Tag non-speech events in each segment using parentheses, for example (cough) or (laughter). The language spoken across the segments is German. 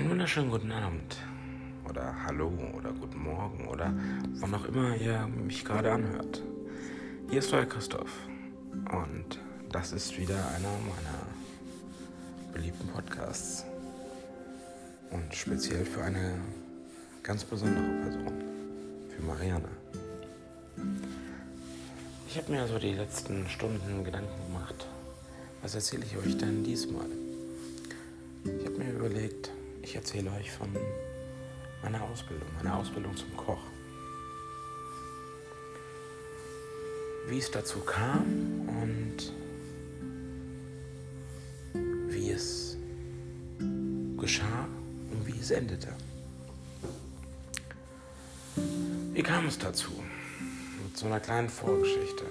Einen wunderschönen guten Abend oder Hallo oder Guten Morgen oder wann auch immer ihr mich gerade anhört. Hier ist euer Christoph und das ist wieder einer meiner beliebten Podcasts und speziell für eine ganz besondere Person, für Marianne. Ich habe mir also die letzten Stunden Gedanken gemacht, was erzähle ich euch denn diesmal? Ich habe mir überlegt, ich erzähle euch von meiner Ausbildung, meiner Ausbildung zum Koch. Wie es dazu kam und wie es geschah und wie es endete. Wie kam es dazu? Mit so einer kleinen Vorgeschichte.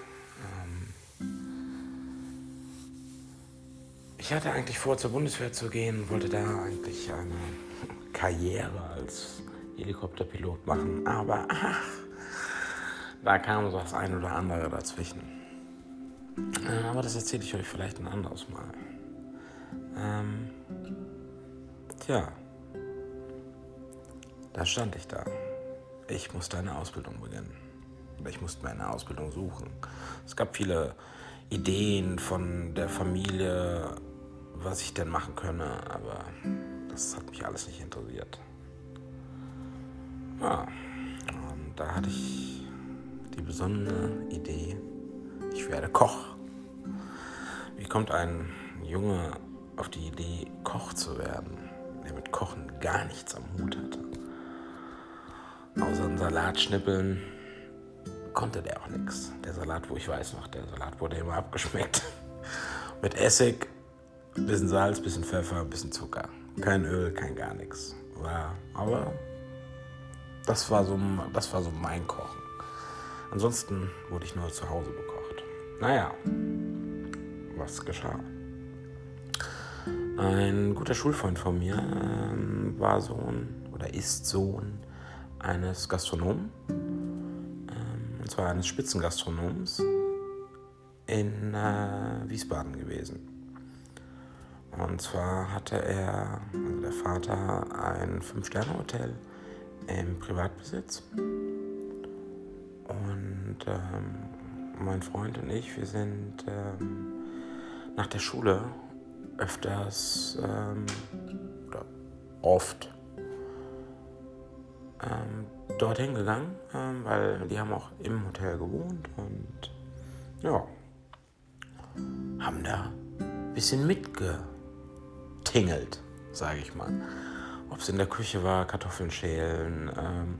Ich hatte eigentlich vor, zur Bundeswehr zu gehen, wollte da eigentlich eine Karriere als Helikopterpilot machen, aber ach, da kam so das ein oder andere dazwischen. Äh, aber das erzähle ich euch vielleicht ein anderes Mal. Ähm, tja, da stand ich da. Ich musste eine Ausbildung beginnen. Ich musste mir eine Ausbildung suchen. Es gab viele Ideen von der Familie, was ich denn machen könne, aber das hat mich alles nicht interessiert. Ja, und da hatte ich die besondere Idee, ich werde Koch. Wie kommt ein Junge auf die Idee, Koch zu werden, der mit Kochen gar nichts am Hut hatte? Außer einen Salat schnippeln konnte der auch nichts. Der Salat, wo ich weiß noch, der Salat wurde immer abgeschmeckt. (laughs) mit Essig bisschen Salz, bisschen Pfeffer, bisschen Zucker. Kein Öl, kein gar nichts. War, aber das war, so, das war so mein Kochen. Ansonsten wurde ich nur zu Hause bekocht. Naja, was geschah? Ein guter Schulfreund von mir ähm, war Sohn oder ist Sohn eines Gastronomen, ähm, und zwar eines Spitzengastronoms in äh, Wiesbaden gewesen. Und zwar hatte er, also der Vater, ein Fünf-Sterne-Hotel im Privatbesitz. Und ähm, mein Freund und ich, wir sind ähm, nach der Schule öfters ähm, oder oft ähm, dorthin gegangen, ähm, weil die haben auch im Hotel gewohnt und ja, haben da ein bisschen mitge tingelt, sage ich mal. Ob es in der Küche war, Kartoffeln schälen, ähm,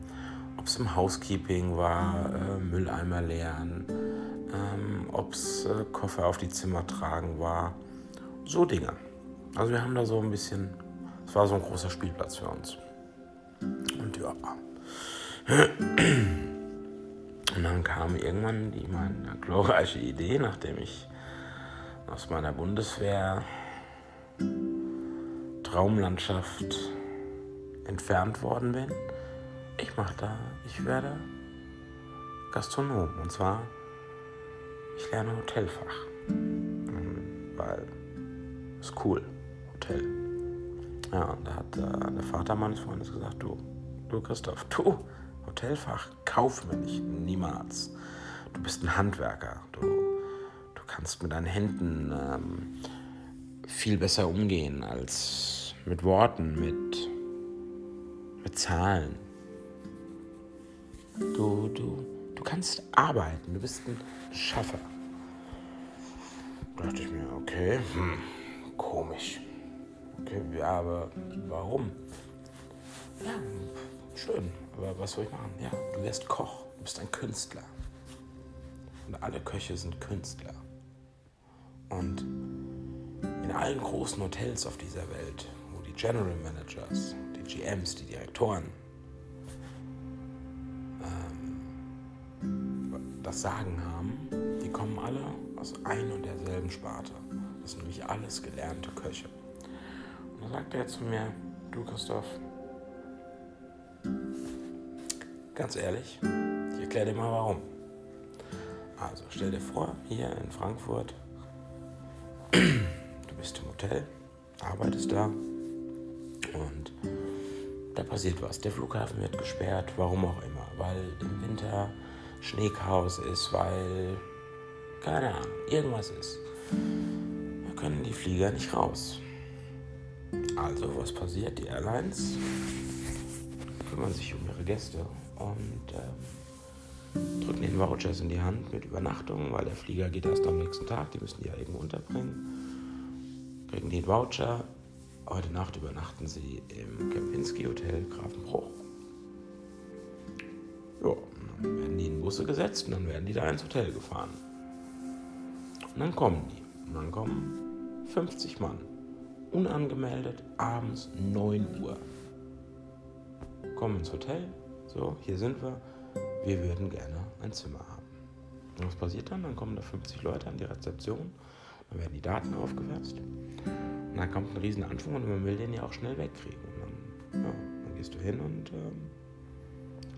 ob es im Housekeeping war, äh, Mülleimer leeren, ähm, ob es äh, Koffer auf die Zimmer tragen war. So Dinge. Also wir haben da so ein bisschen, es war so ein großer Spielplatz für uns. Und ja. Und dann kam irgendwann die meine glorreiche Idee, nachdem ich aus meiner Bundeswehr Traumlandschaft entfernt worden bin. Ich mache da, ich werde Gastronom. Und zwar, ich lerne Hotelfach. Mhm, weil, ist cool, Hotel. Ja, und da hat äh, der Vater meines Freundes gesagt, du, du Christoph, du, Hotelfach, kauf mir nicht, niemals. Du bist ein Handwerker, du, du kannst mit deinen Händen ähm, viel besser umgehen als mit Worten, mit, mit Zahlen. Du, du, du kannst arbeiten, du bist ein Schaffer. Da dachte ich mir, okay, hm, komisch. Okay, ja, aber warum? Ja, schön, aber was soll ich machen? Ja, du wirst Koch, du bist ein Künstler. Und alle Köche sind Künstler. Und in allen großen Hotels auf dieser Welt General Managers, die GMs, die Direktoren ähm, das Sagen haben, die kommen alle aus ein und derselben Sparte. Das sind nämlich alles gelernte Köche. Und dann sagt er zu mir, du Christoph, ganz ehrlich, ich erkläre dir mal warum. Also stell dir vor, hier in Frankfurt, bist im Hotel, arbeitest da, und da passiert was. Der Flughafen wird gesperrt, warum auch immer. Weil im Winter Schneechaos ist, weil, keine Ahnung, irgendwas ist. Da können die Flieger nicht raus. Also, was passiert? Die Airlines kümmern sich um ihre Gäste und ähm, drücken den Vouchers in die Hand mit Übernachtung, weil der Flieger geht erst am nächsten Tag, die müssen die ja irgendwo unterbringen. Kriegen den Voucher. Heute Nacht übernachten sie im Kempinski Hotel Grafenbruch. Ja, dann werden die in Busse gesetzt und dann werden die da ins Hotel gefahren. Und dann kommen die. Und dann kommen 50 Mann. Unangemeldet, abends 9 Uhr. Kommen ins Hotel. So, hier sind wir. Wir würden gerne ein Zimmer haben. Und was passiert dann? Dann kommen da 50 Leute an die Rezeption. Dann werden die Daten aufgewärzt. Dann kommt ein riesen Anschwung und man will den ja auch schnell wegkriegen. Und dann, ja, dann gehst du hin und ähm,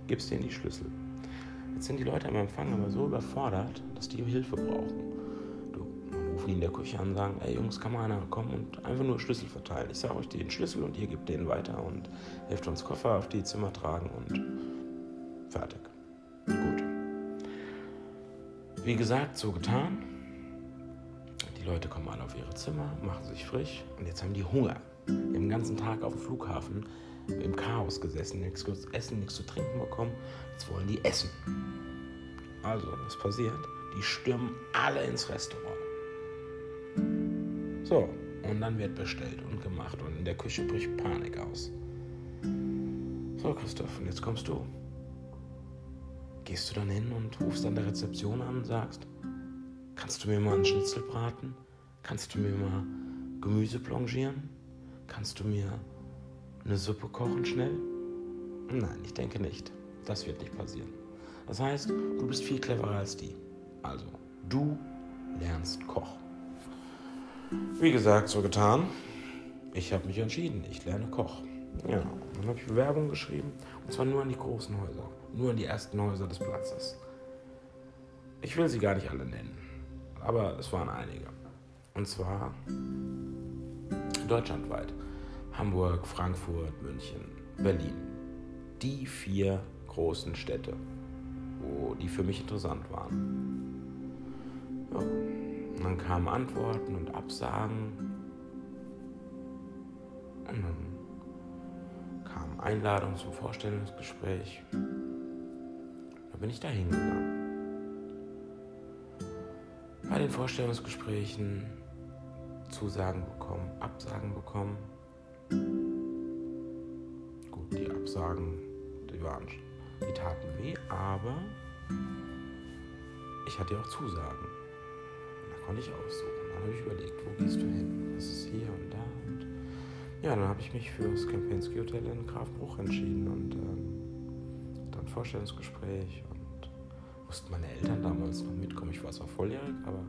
gibst denen die Schlüssel. Jetzt sind die Leute am Empfang aber so überfordert, dass die Hilfe brauchen. Du, dann rufen die in der Küche an und sagen, ey Jungs, kann mal einer kommen und einfach nur Schlüssel verteilen. Ich sage euch den Schlüssel und ihr gebt den weiter und helft uns Koffer auf die Zimmer tragen und fertig. Gut. Wie gesagt, so getan. Die Leute kommen alle auf ihre Zimmer, machen sich frisch und jetzt haben die Hunger. Die den ganzen Tag auf dem Flughafen im Chaos gesessen, nichts zu essen, nichts zu trinken bekommen. Jetzt wollen die essen. Also, was passiert? Die stürmen alle ins Restaurant. So, und dann wird bestellt und gemacht und in der Küche bricht Panik aus. So, Christoph, und jetzt kommst du. Gehst du dann hin und rufst an der Rezeption an und sagst, kannst du mir mal einen Schnitzel braten? Kannst du mir mal Gemüse blanchieren? Kannst du mir eine Suppe kochen schnell? Nein, ich denke nicht. Das wird nicht passieren. Das heißt, du bist viel cleverer als die. Also, du lernst Koch. Wie gesagt, so getan. Ich habe mich entschieden, ich lerne Koch. Ja, dann habe ich Bewerbung geschrieben. Und zwar nur an die großen Häuser. Nur an die ersten Häuser des Platzes. Ich will sie gar nicht alle nennen. Aber es waren einige. Und zwar deutschlandweit. Hamburg, Frankfurt, München, Berlin. Die vier großen Städte, wo die für mich interessant waren. Ja. Dann kamen Antworten und Absagen. Und dann kam Einladung zum Vorstellungsgespräch. Da bin ich da hingegangen. Bei den Vorstellungsgesprächen Zusagen bekommen, Absagen bekommen. Gut, die Absagen, die waren, die taten weh, aber ich hatte ja auch Zusagen. Da konnte ich aussuchen. Dann habe ich überlegt, wo gehst du hin? Was ist hier und da? Und ja, dann habe ich mich für das Kempinski Hotel in Grafbruch entschieden und ähm, dann Vorstellungsgespräch mussten meine Eltern damals noch mitkommen. Ich war zwar volljährig, aber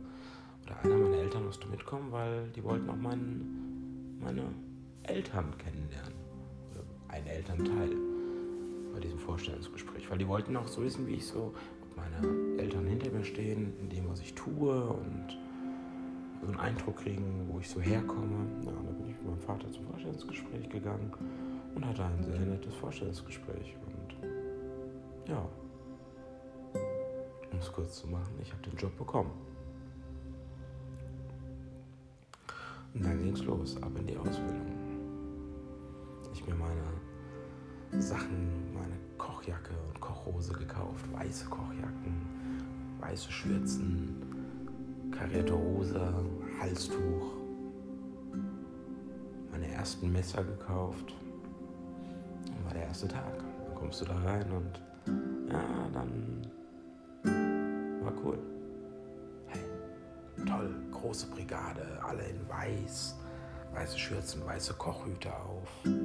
oder einer meiner Eltern musste mitkommen, weil die wollten auch meinen, meine Eltern kennenlernen. Oder ein Elternteil bei diesem Vorstellungsgespräch. Weil die wollten auch so wissen, wie ich so, ob meine Eltern hinter mir stehen, in dem, was ich tue und so einen Eindruck kriegen, wo ich so herkomme. Ja, und dann bin ich mit meinem Vater zum Vorstellungsgespräch gegangen und hatte ein sehr nettes Vorstellungsgespräch. Und ja, es kurz zu machen, ich habe den Job bekommen. Und dann ging es los, ab in die Ausbildung. Ich mir meine Sachen, meine Kochjacke und Kochhose gekauft, weiße Kochjacken, weiße Schürzen, karierte Hose, Halstuch, meine ersten Messer gekauft. Dann war der erste Tag. Dann kommst du da rein und ja, dann cool. Hey, toll, große Brigade, alle in weiß, weiße Schürzen, weiße Kochhüte auf. Und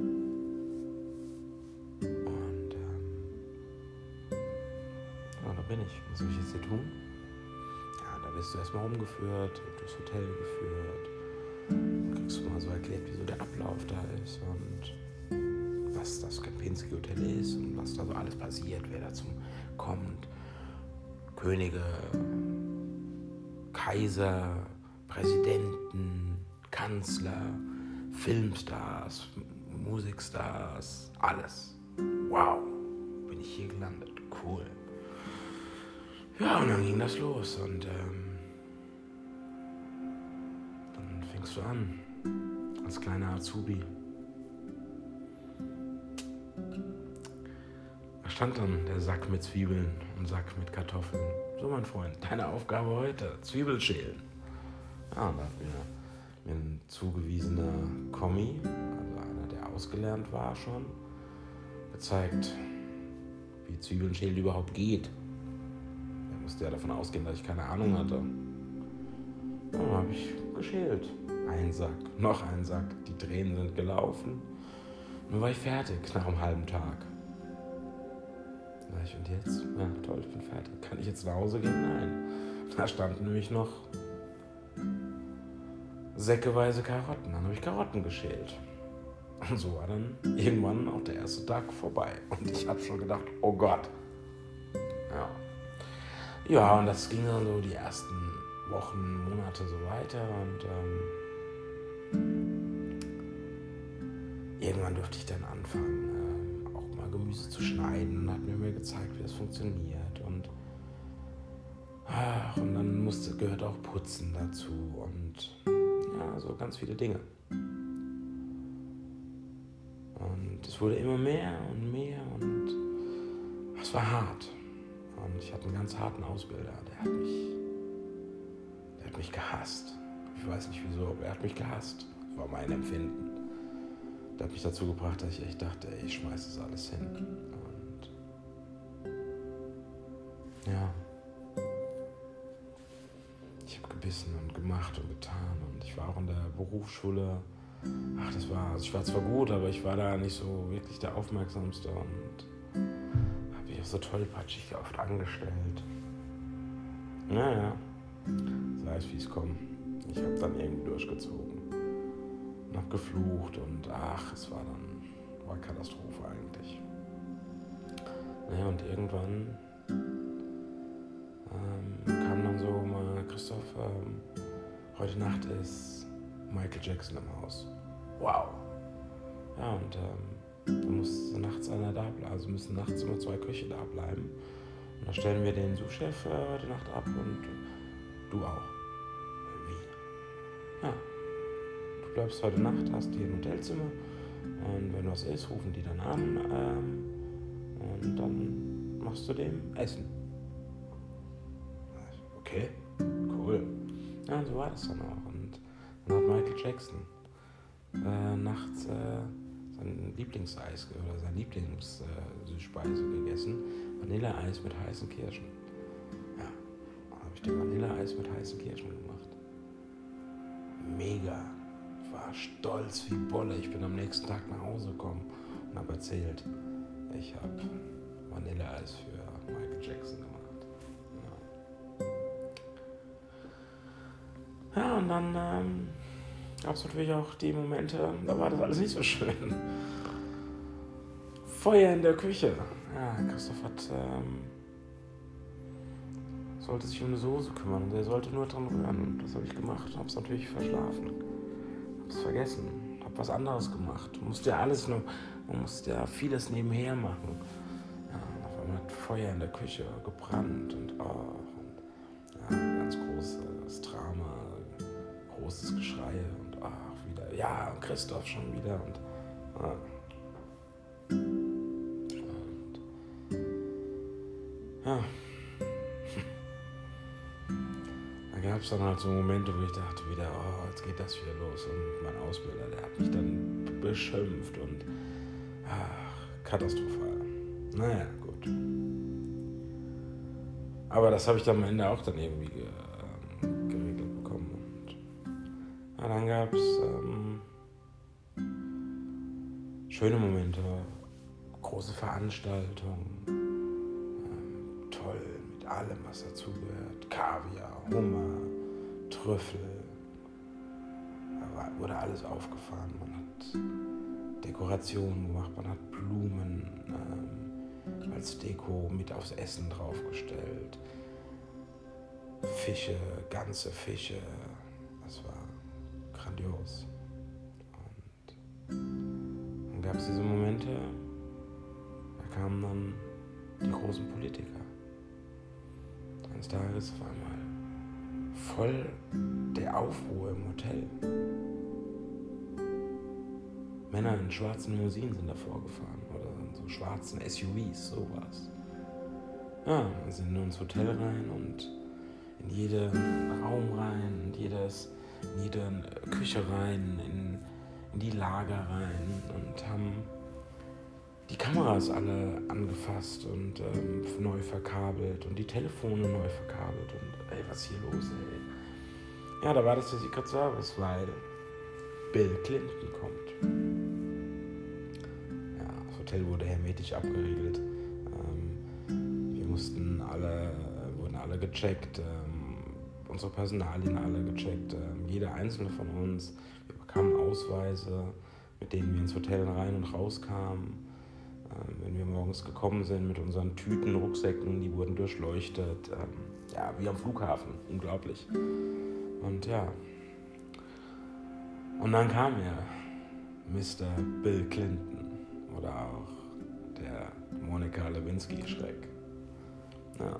ähm, ja, da bin ich. Was soll ich jetzt hier tun? Ja, da wirst du erstmal rumgeführt, durchs Hotel geführt. Kriegst du mal so erklärt, wie so der Ablauf da ist und was das Kempinski Hotel ist und was da so alles passiert, wer da zum kommt. Könige, Kaiser, Präsidenten, Kanzler, Filmstars, Musikstars, alles. Wow, bin ich hier gelandet, cool. Ja, und dann ging das los und ähm, dann fängst du an, als kleiner Azubi. Da stand dann der Sack mit Zwiebeln und Sack mit Kartoffeln. So, mein Freund, deine Aufgabe heute, Zwiebel schälen. Ja, und da hat mir, ein zugewiesener Kommi, also einer, der ausgelernt war schon, gezeigt, wie Zwiebeln schälen überhaupt geht musste ja davon ausgehen, dass ich keine Ahnung hatte. Dann habe ich geschält. Ein Sack, noch ein Sack. Die Tränen sind gelaufen. Dann war ich fertig nach einem halben Tag. Ich, und jetzt? Ja, toll, ich bin fertig. Kann ich jetzt nach Hause gehen? Nein. Da standen nämlich noch säckeweise Karotten. Dann habe ich Karotten geschält. Und so war dann irgendwann auch der erste Tag vorbei. Und ich habe schon gedacht, oh Gott. Ja. Ja, und das ging dann so die ersten Wochen, Monate so weiter und ähm, irgendwann durfte ich dann anfangen, äh, mal Gemüse zu schneiden und hat mir mal gezeigt, wie das funktioniert und ach, und dann musste, gehört auch Putzen dazu und ja, so ganz viele Dinge. Und es wurde immer mehr und mehr und es war hart. Und ich hatte einen ganz harten Ausbilder, der hat mich, der hat mich gehasst. Ich weiß nicht wieso, aber er hat mich gehasst. Das war mein Empfinden. Der hat mich dazu gebracht, dass ich echt dachte, ey, ich schmeiß das alles hin. Und ja, ich habe gebissen und gemacht und getan. Und ich war auch in der Berufsschule. Ach, das war, also ich war zwar gut, aber ich war da nicht so wirklich der Aufmerksamste. Und so tollpatschig oft angestellt. Naja, sei es wie es kommt. Ich habe dann irgendwie durchgezogen und habe geflucht und ach, es war dann war Katastrophe eigentlich. Naja, und irgendwann ähm, kam dann so mal, Christoph, ähm, heute Nacht ist Michael Jackson im Haus. Wow. Ja, und ähm, da muss nachts einer da bleiben. Also müssen nachts immer zwei Köche da bleiben. Und da stellen wir den Sous-Chef äh, heute Nacht ab und du auch. Bleibst heute Nacht, hast hier ein Hotelzimmer. Und wenn was ist, rufen die dann an. Ähm, und dann machst du dem Essen. Okay, cool. Ja, und so war das dann auch. Und dann hat Michael Jackson äh, nachts. Äh, sein Lieblingseis oder seine Lieblingsspeise gegessen. Vanilleeis mit heißen Kirschen. Ja, habe ich dem Vanilleeis mit heißen Kirschen gemacht. Mega. War stolz wie Bolle. Ich bin am nächsten Tag nach Hause gekommen und habe erzählt, ich habe Vanilleeis für Michael Jackson gemacht. Ja, ja und dann ähm, gab es natürlich auch die Momente, da war das alles nicht so schön. Feuer in der Küche. Ja, Christoph hat, ähm, sollte sich um eine Soße kümmern und er sollte nur dran rühren. Das habe ich gemacht, habe es natürlich verschlafen, habe es vergessen, habe was anderes gemacht. Man musste ja alles nur, man musste ja vieles nebenher machen. Ja, auf einmal hat Feuer in der Küche gebrannt und, oh, und ja, ganz großes Drama, großes Geschrei ja, Christoph schon wieder. Und, ja. und ja. Gab es dann halt so Momente, wo ich dachte wieder, oh, jetzt geht das wieder los. Und mein Ausbilder, der hat mich dann beschimpft und ach, katastrophal. Naja, gut. Aber das habe ich dann am Ende auch dann irgendwie ge ähm, geregelt bekommen. Und ja, dann gab es ähm, schöne Momente, große Veranstaltungen, ähm, toll mit allem, was dazugehört. Kaviar, Hummer, Trüffel. Da wurde alles aufgefahren. Man hat Dekorationen gemacht, man hat Blumen ähm, als Deko mit aufs Essen draufgestellt. Fische, ganze Fische. Das war grandios. dann gab es diese Momente, da kamen dann die großen Politiker. Eines Tages auf einmal voll der Aufruhr im Hotel. Männer in schwarzen Limousinen sind davor gefahren oder in so schwarzen SUVs, sowas. Ja, sind nur ins Hotel rein und in jeden Raum rein, in, jedes, in jede Küche rein, in, in die Lager rein und haben die Kameras alle angefasst und ähm, neu verkabelt und die Telefone neu verkabelt und ey, was hier los, ey? Ja, da war das der Secret Service, weil Bill Clinton kommt. Ja, das Hotel wurde hermetisch abgeriegelt. Ähm, wir mussten alle, wurden alle gecheckt, ähm, unsere Personalien alle gecheckt, ähm, jeder einzelne von uns. Wir bekamen Ausweise, mit denen wir ins Hotel rein und raus kamen ähm, wenn wir morgens gekommen sind mit unseren Tüten, Rucksäcken, die wurden durchleuchtet. Ja, wie am Flughafen. Unglaublich. Und ja. Und dann kam er, Mr. Bill Clinton oder auch der Monika Lewinsky-Schreck. Ja.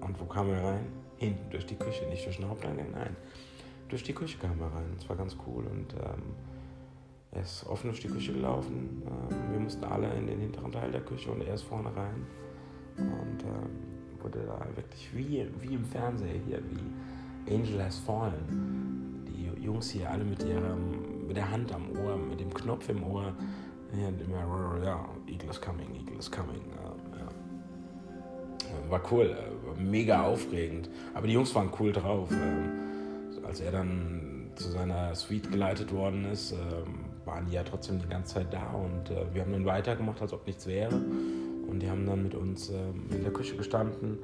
Und wo kam er rein? Hinten durch die Küche, nicht durch den Haupteingang, nein. Durch die Küche kam er rein. Das war ganz cool und ähm, er ist offen durch die Küche gelaufen. Ähm, wir mussten alle in den hinteren Teil der Küche und er ist vorne rein. Und ähm, wurde da wirklich wie, wie im Fernseher hier, wie Angel Has Fallen. Die Jungs hier alle mit, ihrem, mit der Hand am Ohr, mit dem Knopf im Ohr. Ja, immer, ja, Eagle is coming, Eagle is coming. Ja. War cool, mega aufregend. Aber die Jungs waren cool drauf. Ähm, als er dann zu seiner Suite geleitet worden ist, waren die ja trotzdem die ganze Zeit da und äh, wir haben dann weitergemacht, als ob nichts wäre. Und die haben dann mit uns äh, in der Küche gestanden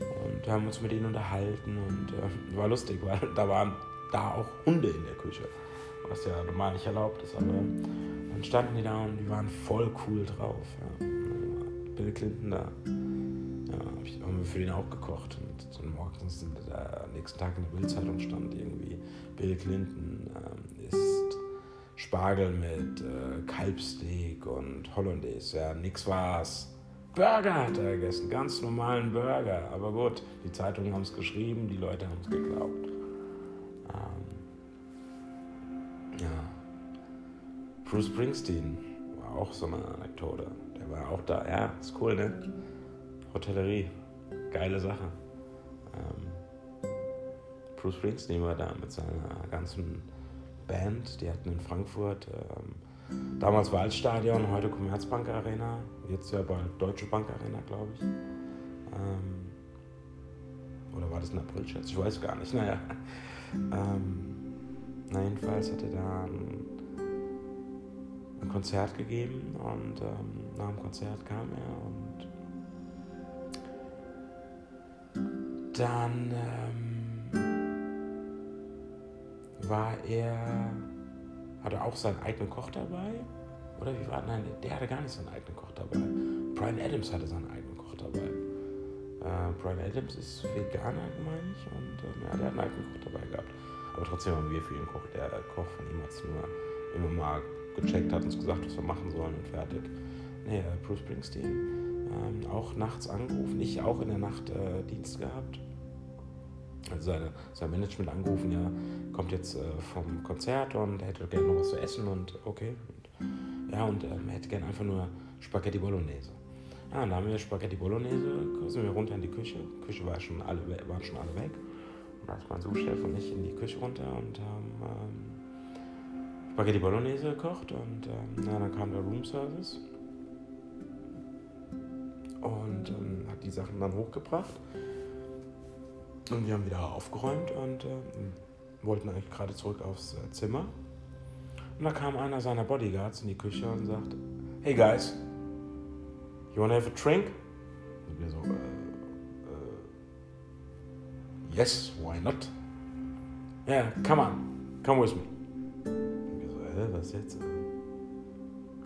und haben uns mit ihnen unterhalten und äh, war lustig, weil (laughs) da waren da auch Hunde in der Küche, was ja normal nicht erlaubt ist. Aber dann standen die da und die waren voll cool drauf. Ja. Bill Clinton da. Ja, haben wir für den auch gekocht. Und morgens, der nächsten Tag in der Bildzeitung stand irgendwie, Bill Clinton ist Spargel mit äh, Kalbsteak und Hollandaise. Ja, nix war's. Burger hat er gegessen, ganz normalen Burger. Aber gut, die Zeitungen haben es geschrieben, die Leute haben es geglaubt. Ähm, ja. Bruce Springsteen war auch so eine Anekdote. Der war auch da. Ja, ist cool, ne? Hotellerie, geile Sache. Ähm, Bruce Springsteen war da mit seiner ganzen Band, die hatten in Frankfurt ähm, damals Waldstadion, heute Commerzbank Arena, jetzt ja bald Deutsche Bank Arena, glaube ich. Ähm, oder war das ein Aprilscherz? Ich weiß gar nicht. Naja. Ähm, na, jedenfalls hatte da ein, ein Konzert gegeben und ähm, nach dem Konzert kam er und dann ähm, war er, hatte auch seinen eigenen Koch dabei. Oder wie war Nein, der hatte gar nicht seinen eigenen Koch dabei. Brian Adams hatte seinen eigenen Koch dabei. Äh, Brian Adams ist Veganer, meine ich, und äh, ja, der hat einen eigenen Koch dabei gehabt. Aber trotzdem haben wir für ihn gekocht. Der Koch von ihm hat es nur immer mal gecheckt, hat uns gesagt, was wir machen sollen und fertig. Nee, äh, Bruce Springsteen, ähm, auch nachts angerufen. Ich auch in der Nacht äh, Dienst gehabt also seine, sein Management angerufen, ja, kommt jetzt äh, vom Konzert und hätte gerne noch was zu essen und okay. Und, ja, und ähm, hätte gerne einfach nur Spaghetti Bolognese. Ja, und da haben wir Spaghetti Bolognese, sind wir runter in die Küche. Die Küche war schon alle, waren schon alle weg. Und da ist mein Suchchef und ich in die Küche runter und haben ähm, Spaghetti Bolognese gekocht und ähm, ja, dann kam der Room Service und ähm, hat die Sachen dann hochgebracht. Und wir haben wieder aufgeräumt und äh, wollten eigentlich gerade zurück aufs äh, Zimmer. Und da kam einer seiner Bodyguards in die Küche und sagte, Hey guys, you wanna have a drink? Und wir so, äh, äh, yes, why not? Yeah, come on, come with me. Und wir so, äh, was jetzt?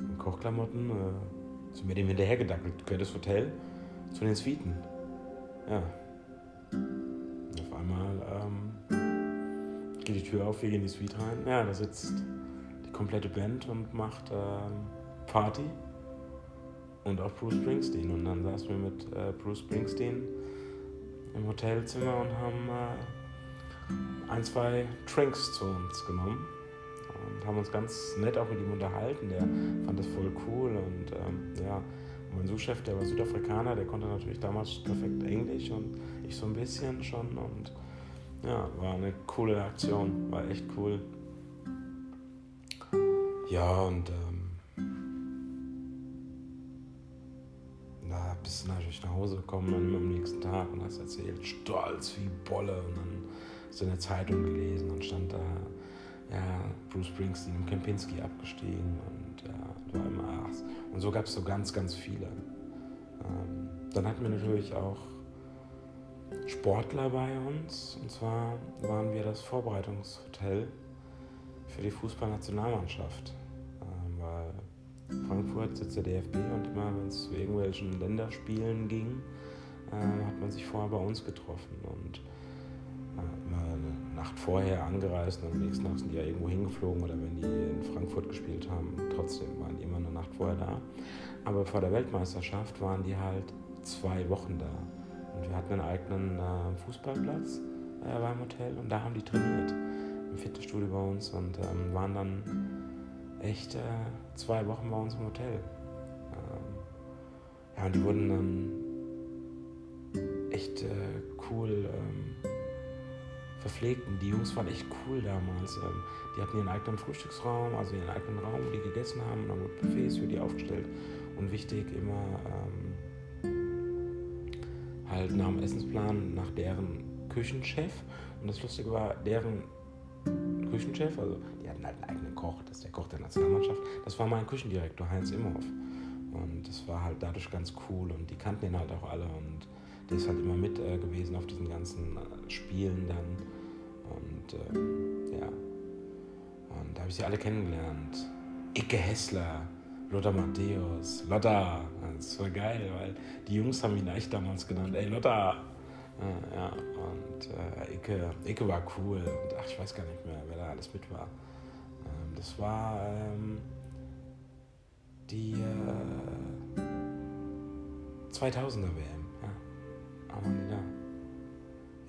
In Kochklamotten, äh, sind wir dem hinterhergedackelt, quer das Hotel zu den Suiten. Ja, geht die Tür auf, wir gehen in die Suite rein. Ja, da sitzt die komplette Band und macht ähm, Party. Und auch Bruce Springsteen. Und dann saßen wir mit äh, Bruce Springsteen im Hotelzimmer und haben äh, ein, zwei Drinks zu uns genommen. Und haben uns ganz nett auch mit ihm unterhalten. Der fand das voll cool. Und ähm, ja, mein Suchchef, der war Südafrikaner, der konnte natürlich damals perfekt Englisch und ich so ein bisschen schon. Und ja, war eine coole Aktion, war echt cool. Ja, und ähm, da bist du natürlich nach Hause gekommen, dann am nächsten Tag und hast erzählt, stolz wie Bolle. Und dann hast du in der Zeitung gelesen und stand da, ja, Bruce Springsteen im Kempinski abgestiegen und ja, war immer ach. Und so gab es so ganz, ganz viele. Ähm, dann hatten wir natürlich auch Sportler bei uns. Und zwar waren wir das Vorbereitungshotel für die Fußballnationalmannschaft. Ähm, weil Frankfurt sitzt der DFB und immer, wenn es zu irgendwelchen Länderspielen ging, äh, hat man sich vorher bei uns getroffen. Und äh, immer eine Nacht vorher angereist und am nächsten Tag sind die ja irgendwo hingeflogen oder wenn die in Frankfurt gespielt haben, trotzdem waren die immer eine Nacht vorher da. Aber vor der Weltmeisterschaft waren die halt zwei Wochen da. Und wir hatten einen eigenen äh, Fußballplatz äh, beim Hotel und da haben die trainiert im Fitnessstudio bei uns und ähm, waren dann echt äh, zwei Wochen bei uns im Hotel. Ähm, ja, und die wurden dann echt äh, cool ähm, verpflegt und die Jungs waren echt cool damals. Ähm, die hatten ihren eigenen Frühstücksraum, also ihren eigenen Raum, wo die gegessen haben und dann wurden Buffets für die aufgestellt. Und wichtig immer ähm, halt nach dem Essensplan nach deren Küchenchef. Und das Lustige war, deren Küchenchef, also die hatten halt einen eigenen Koch, das ist der Koch der Nationalmannschaft, das war mein Küchendirektor Heinz Imhoff. Und das war halt dadurch ganz cool und die kannten ihn halt auch alle und der ist halt immer mit äh, gewesen auf diesen ganzen äh, Spielen dann. Und äh, ja, und da habe ich sie alle kennengelernt. Icke Hessler, Lothar Matthäus, Lothar, das war geil, weil die Jungs haben ihn echt damals genannt, ey Lothar. Ja, und äh, Icke, Icke war cool und ach, ich weiß gar nicht mehr, wer da alles mit war. Ähm, das war ähm, die äh, 2000er WM, ja, aber nie da.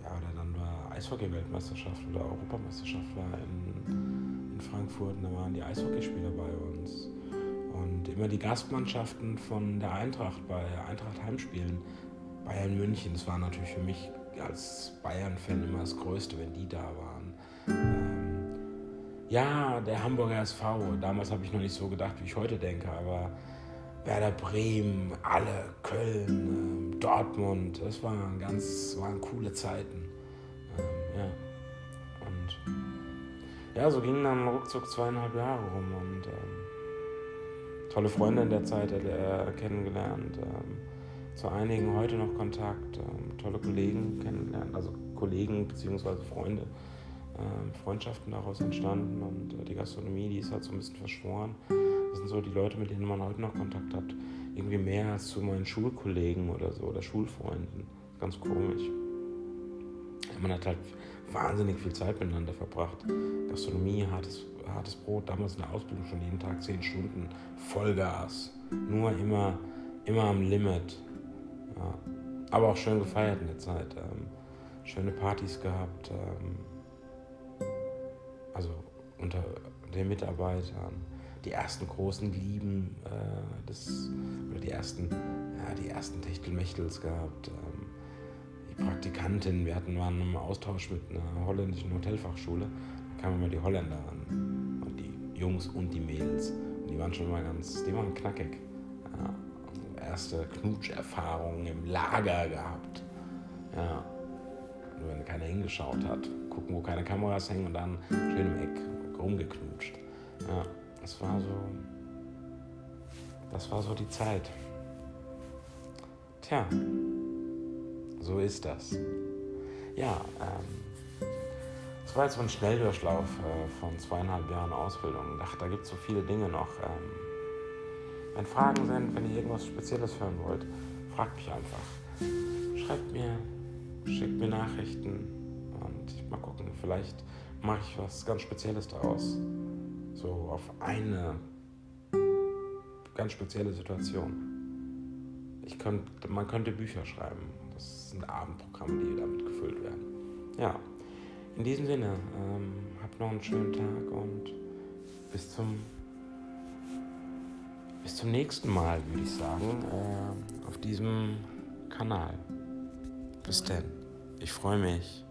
Ja, oder dann war Eishockey-Weltmeisterschaft oder Europameisterschaft war in, in Frankfurt und da waren die Eishockeyspieler bei uns. Und immer die Gastmannschaften von der Eintracht bei Eintracht Heimspielen, Bayern München, das war natürlich für mich als Bayern-Fan immer das Größte, wenn die da waren. Ähm, ja, der Hamburger SV, damals habe ich noch nicht so gedacht, wie ich heute denke, aber Werder Bremen, alle, Köln, ähm, Dortmund, das waren ganz, waren coole Zeiten. Ähm, ja. Und ja, so gingen dann ruckzuck zweieinhalb Jahre rum und ähm, tolle Freunde in der Zeit äh, kennengelernt. Ähm, zu einigen heute noch Kontakt, ähm, tolle Kollegen kennengelernt, also Kollegen bzw. Freunde, äh, Freundschaften daraus entstanden und äh, die Gastronomie, die ist halt so ein bisschen verschworen. Das sind so die Leute, mit denen man heute noch Kontakt hat, irgendwie mehr als zu meinen Schulkollegen oder so oder Schulfreunden. Ganz komisch. Man hat halt wahnsinnig viel Zeit miteinander verbracht. Gastronomie, hartes, hartes Brot, damals in der Ausbildung schon jeden Tag zehn Stunden, Vollgas. Nur immer, immer am Limit. Ja. Aber auch schön gefeiert in der Zeit. Ähm, schöne Partys gehabt. Ähm, also unter den Mitarbeitern. Die ersten großen Lieben, äh, des, oder die ersten, ja, die ersten Techtelmechtels gehabt. Ähm, die Praktikantin, wir hatten, waren im Austausch mit einer holländischen Hotelfachschule. Da kamen immer die Holländer an. Jungs und die Mädels. Und die waren schon mal ganz, die waren knackig. Ja erste Knutscherfahrungen im Lager gehabt. Ja. Nur wenn keiner hingeschaut hat. Gucken, wo keine Kameras hängen und dann schön im Eck rumgeknutscht. Ja, das war so. Das war so die Zeit. Tja, so ist das. Ja, ähm, war jetzt so ein Schnelldurchlauf äh, von zweieinhalb Jahren Ausbildung. Dachte, da gibt es so viele Dinge noch. Ähm, wenn Fragen sind, wenn ihr irgendwas Spezielles hören wollt, fragt mich einfach. Schreibt mir, schickt mir Nachrichten und mal gucken, vielleicht mache ich was ganz Spezielles daraus. So auf eine ganz spezielle Situation. Ich könnt, man könnte Bücher schreiben. Das sind Abendprogramme, die damit gefüllt werden. Ja, in diesem Sinne, ähm, habt noch einen schönen Tag und bis zum, bis zum nächsten Mal, würde ich sagen, äh, auf diesem Kanal. Bis denn. Ich freue mich.